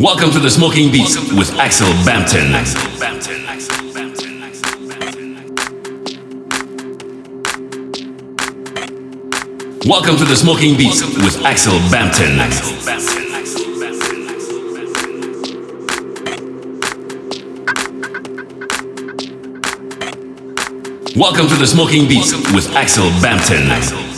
Welcome to the Smoking Beats with Axel Bampton. Welcome to the Smoking Beats with Axel Bampton. Welcome to the Smoking Beats with Axel Bampton. Welcome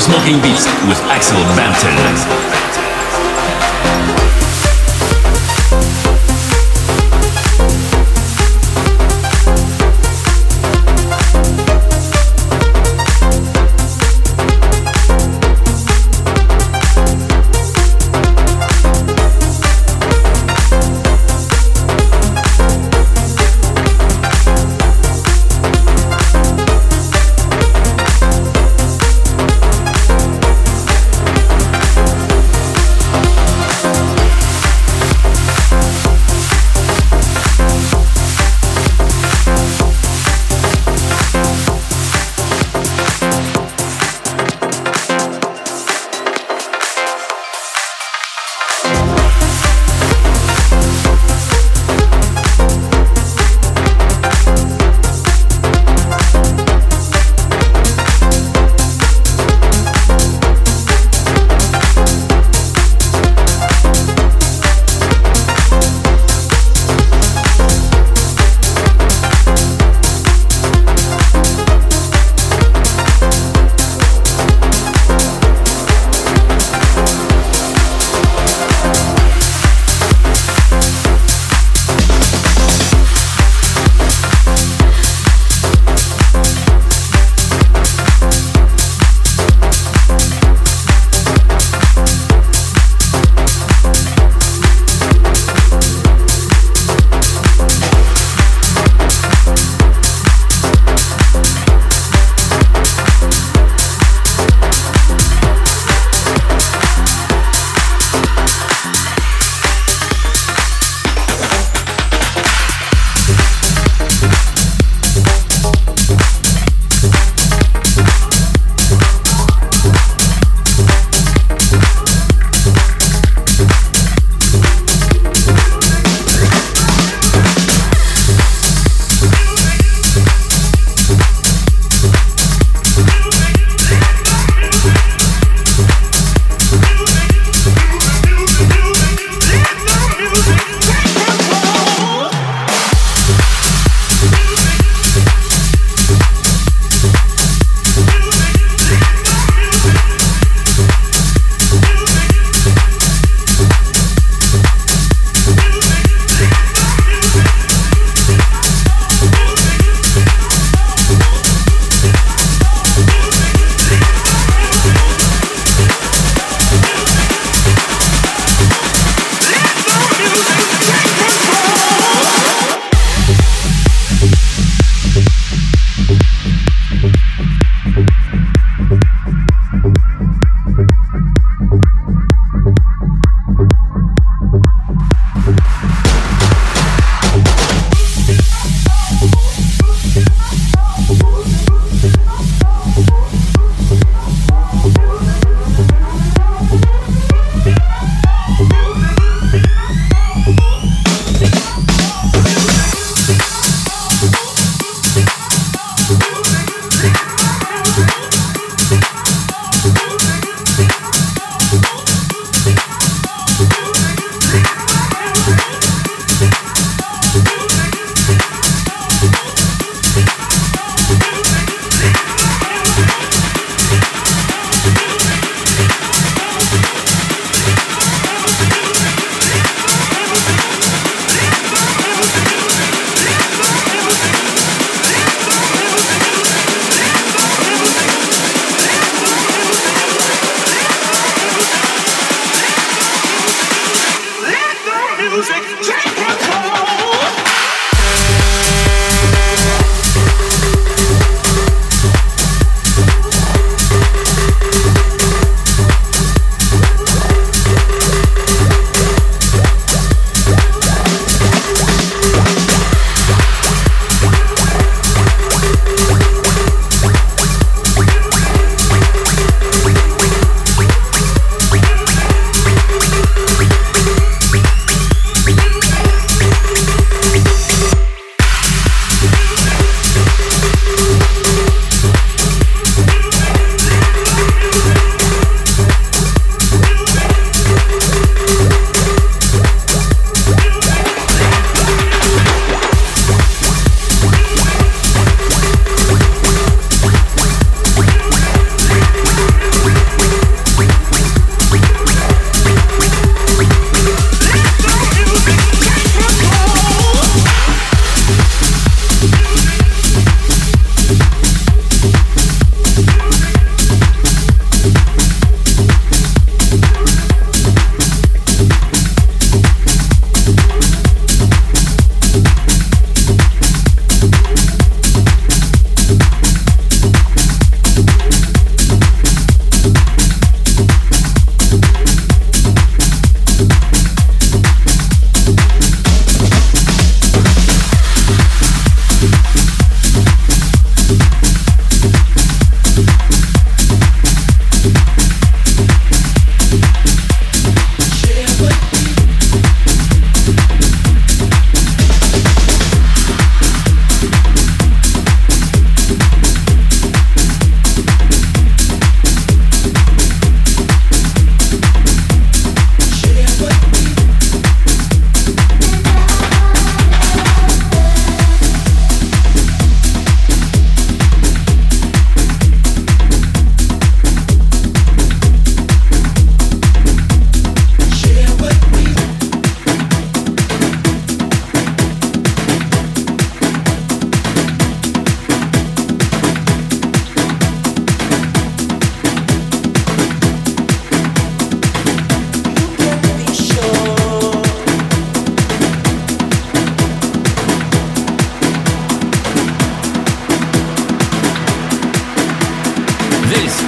Smoking Beats with Axel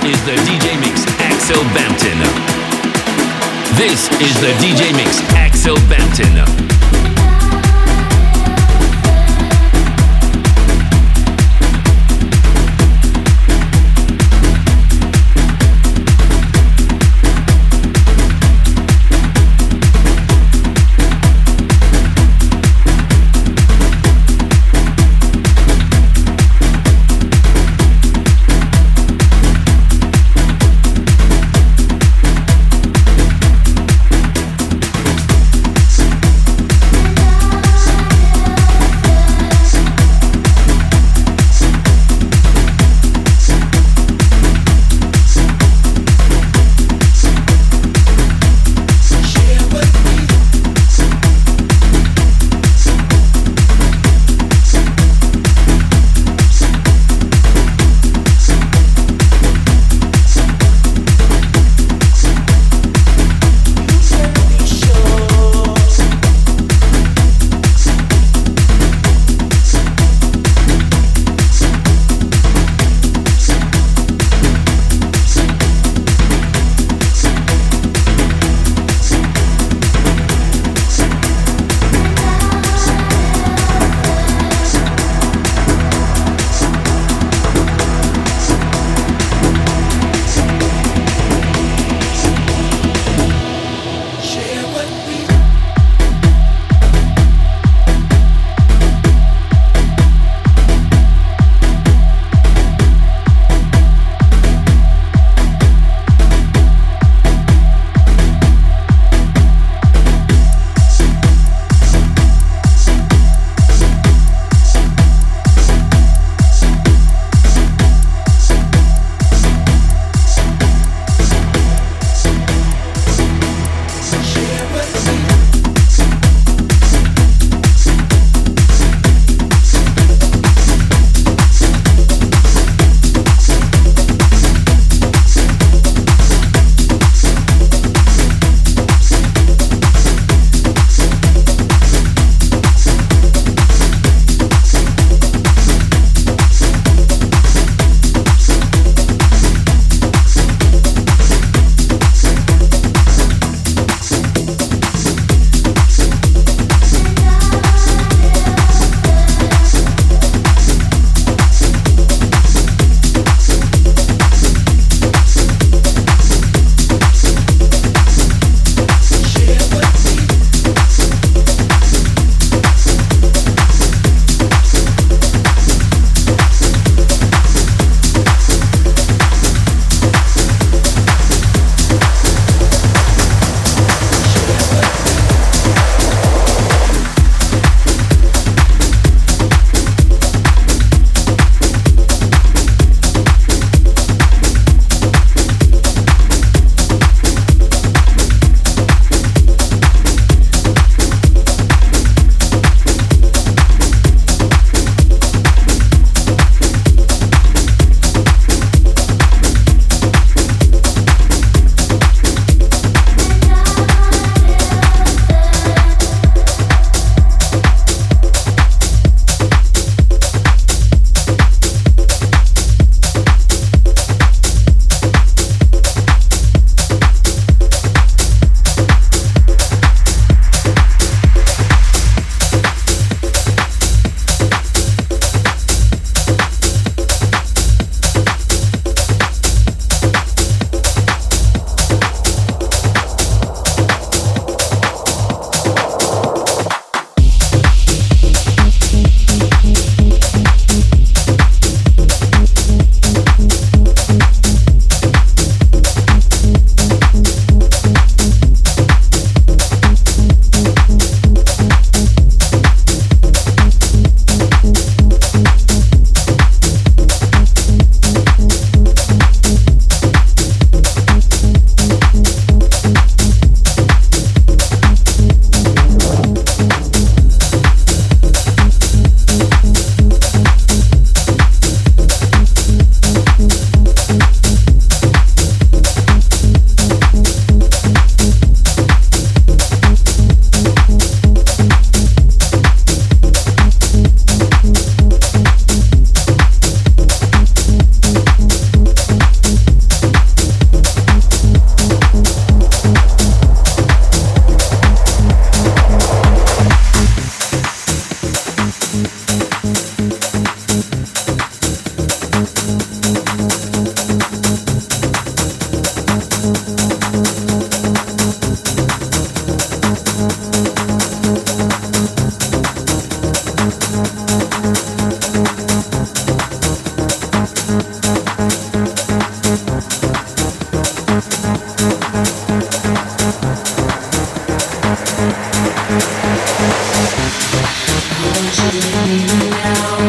This is the DJ Mix Axel Bampton. This is the DJ Mix Axel Bampton. Don't you leave me now.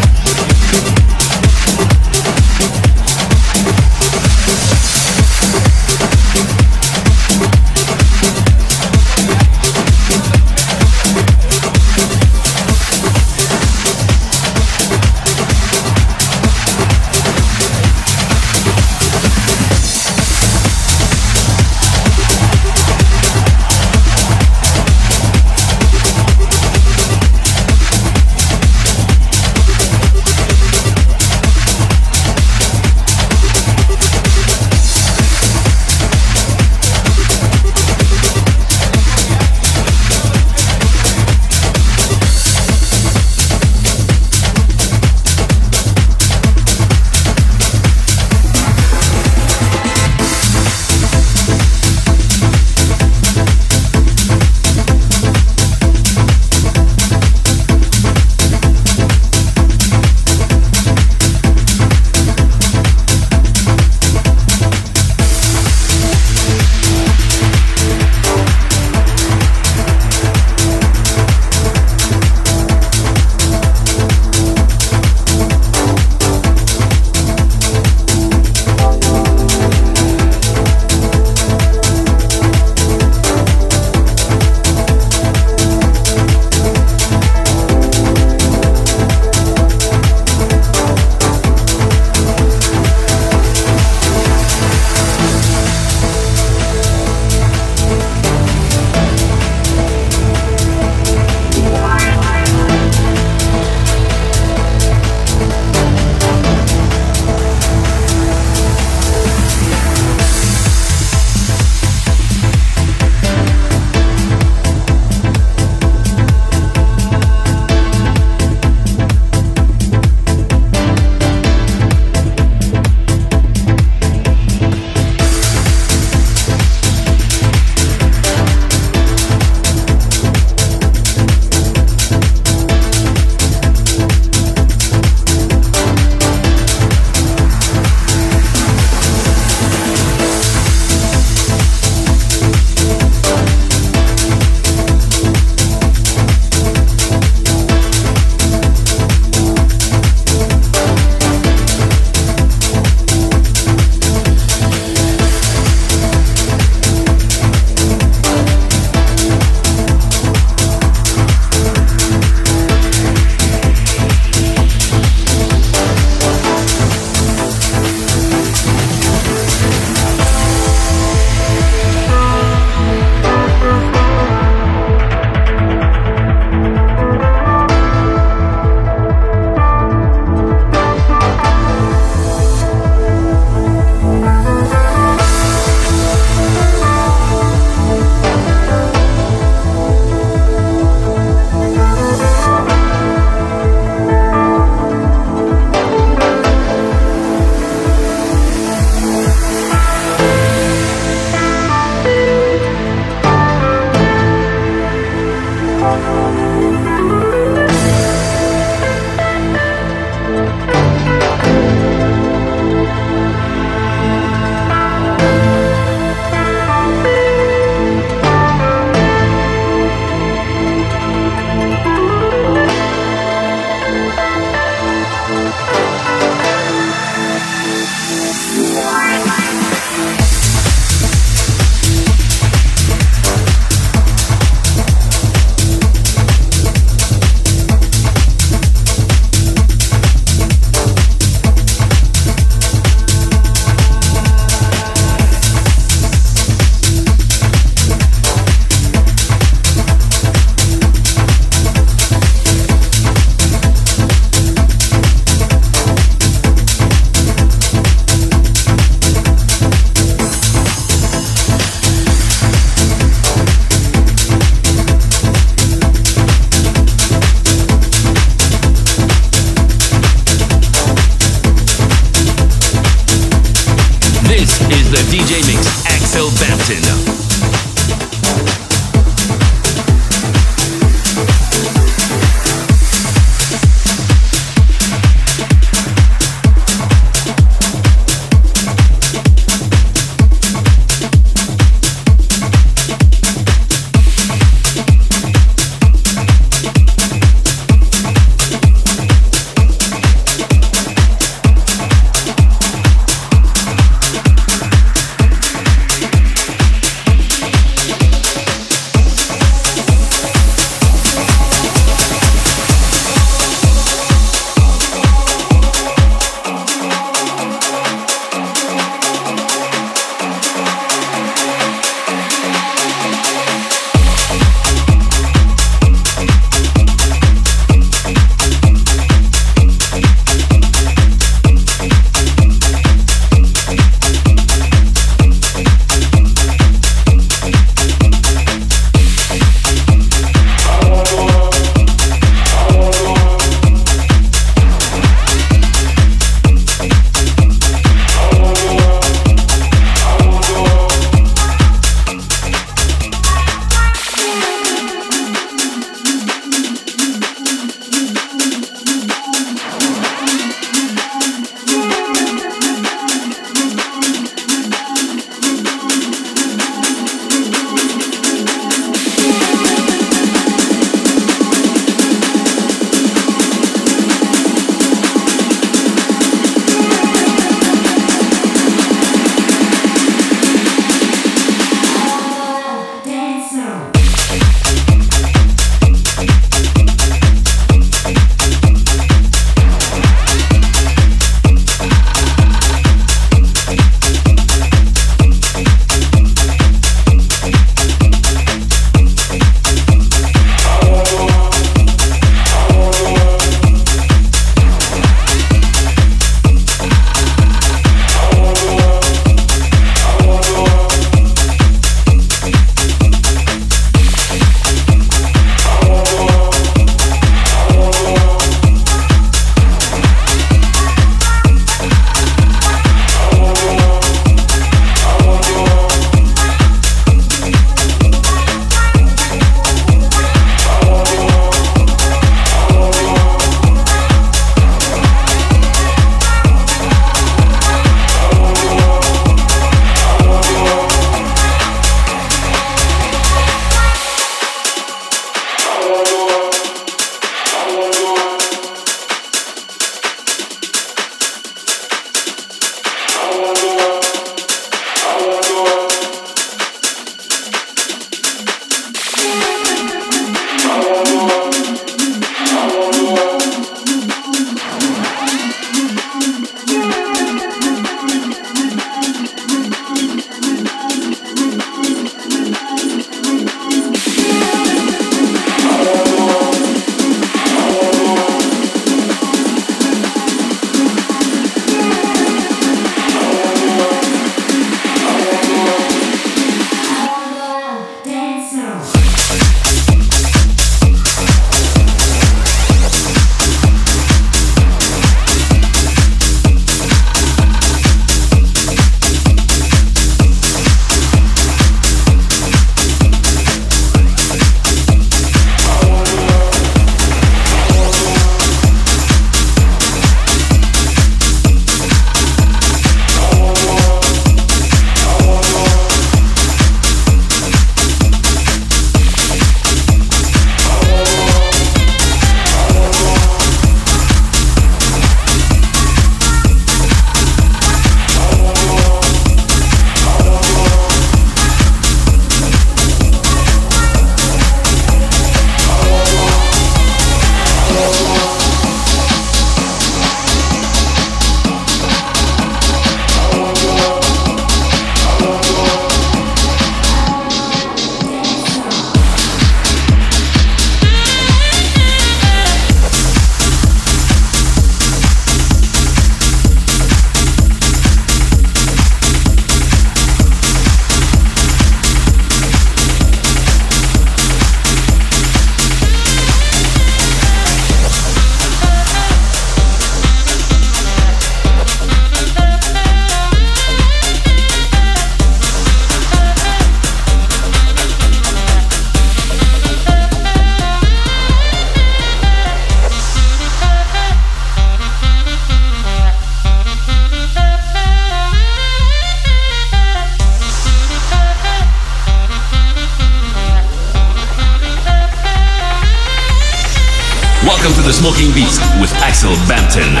Axel Bampton.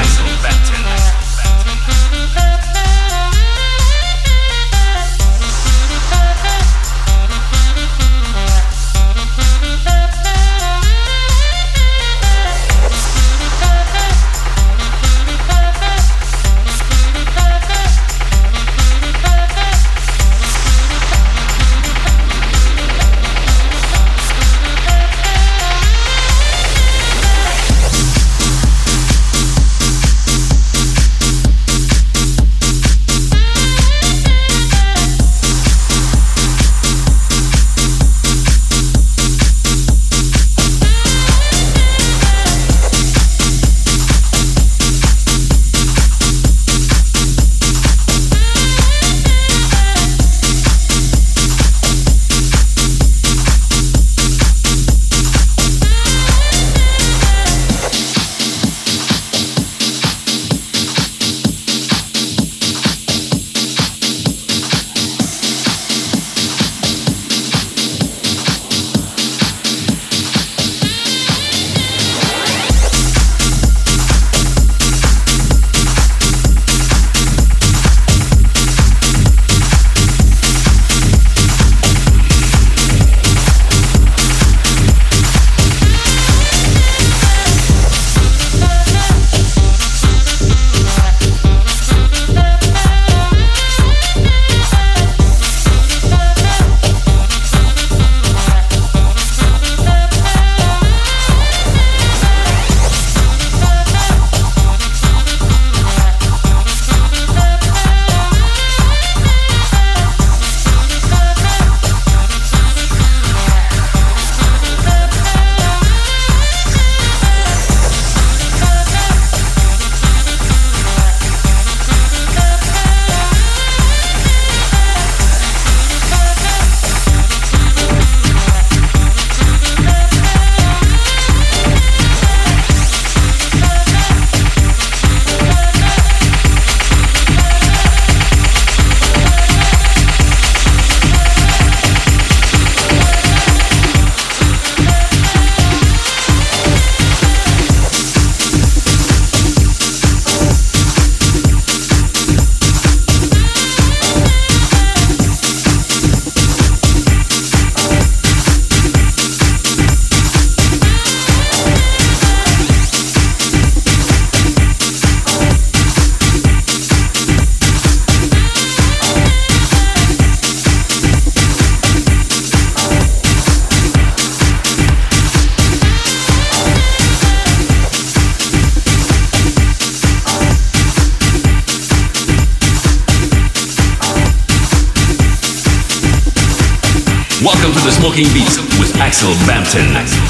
Axel Bampton.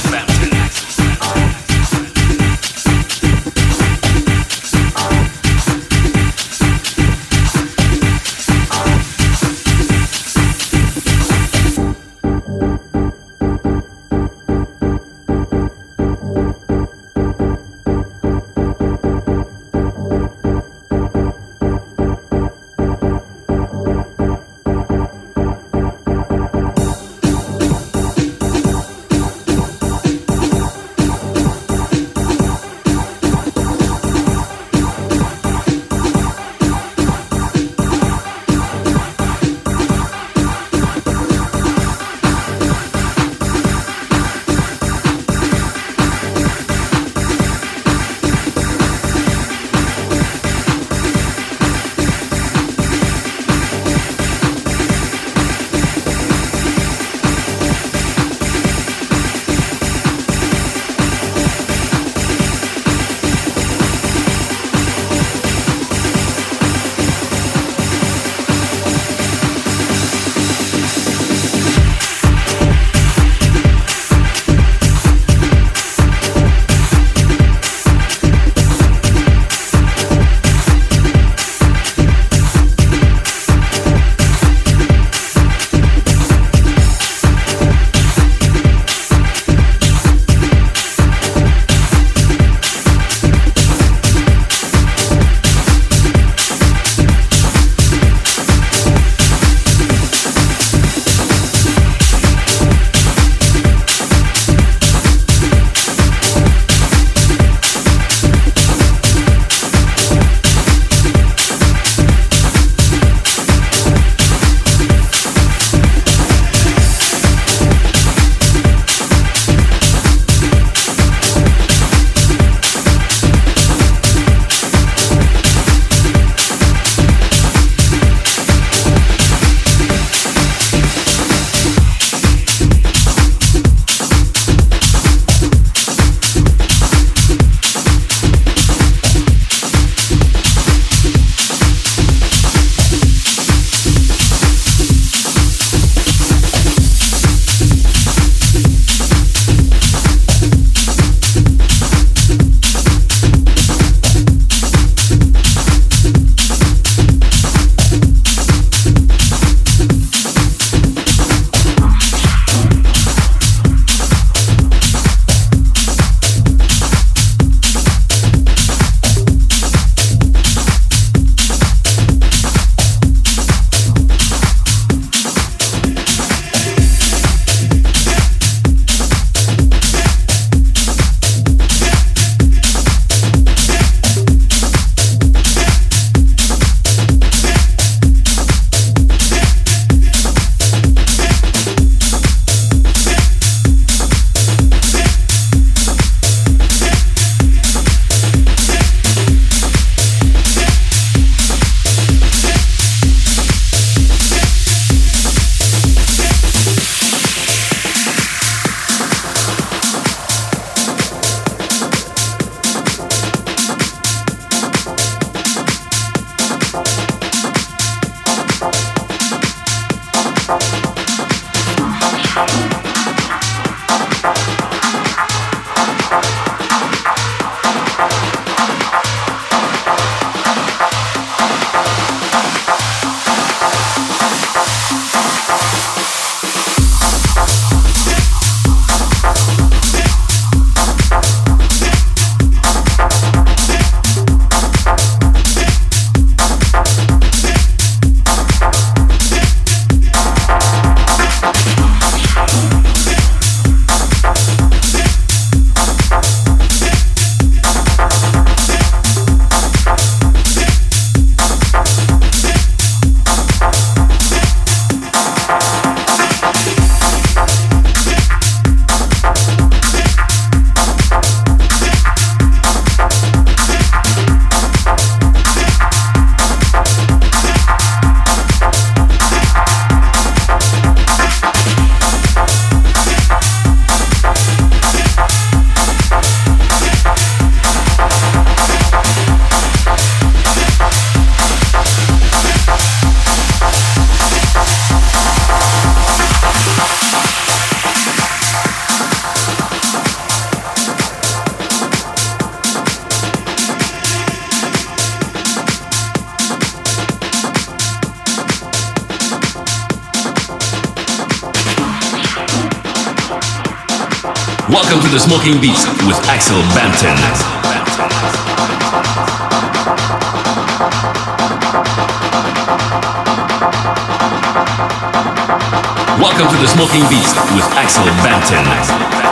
Welcome to the Smoking Beast with Axel Bampton. Welcome to the Smoking Beast with Axel Bampton.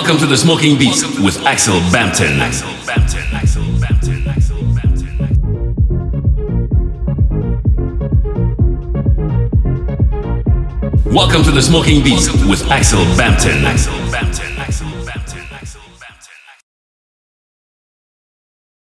Welcome to the Smoking Beats with Axel Bampton. Welcome to the Smoking Beats with Axel Bampton.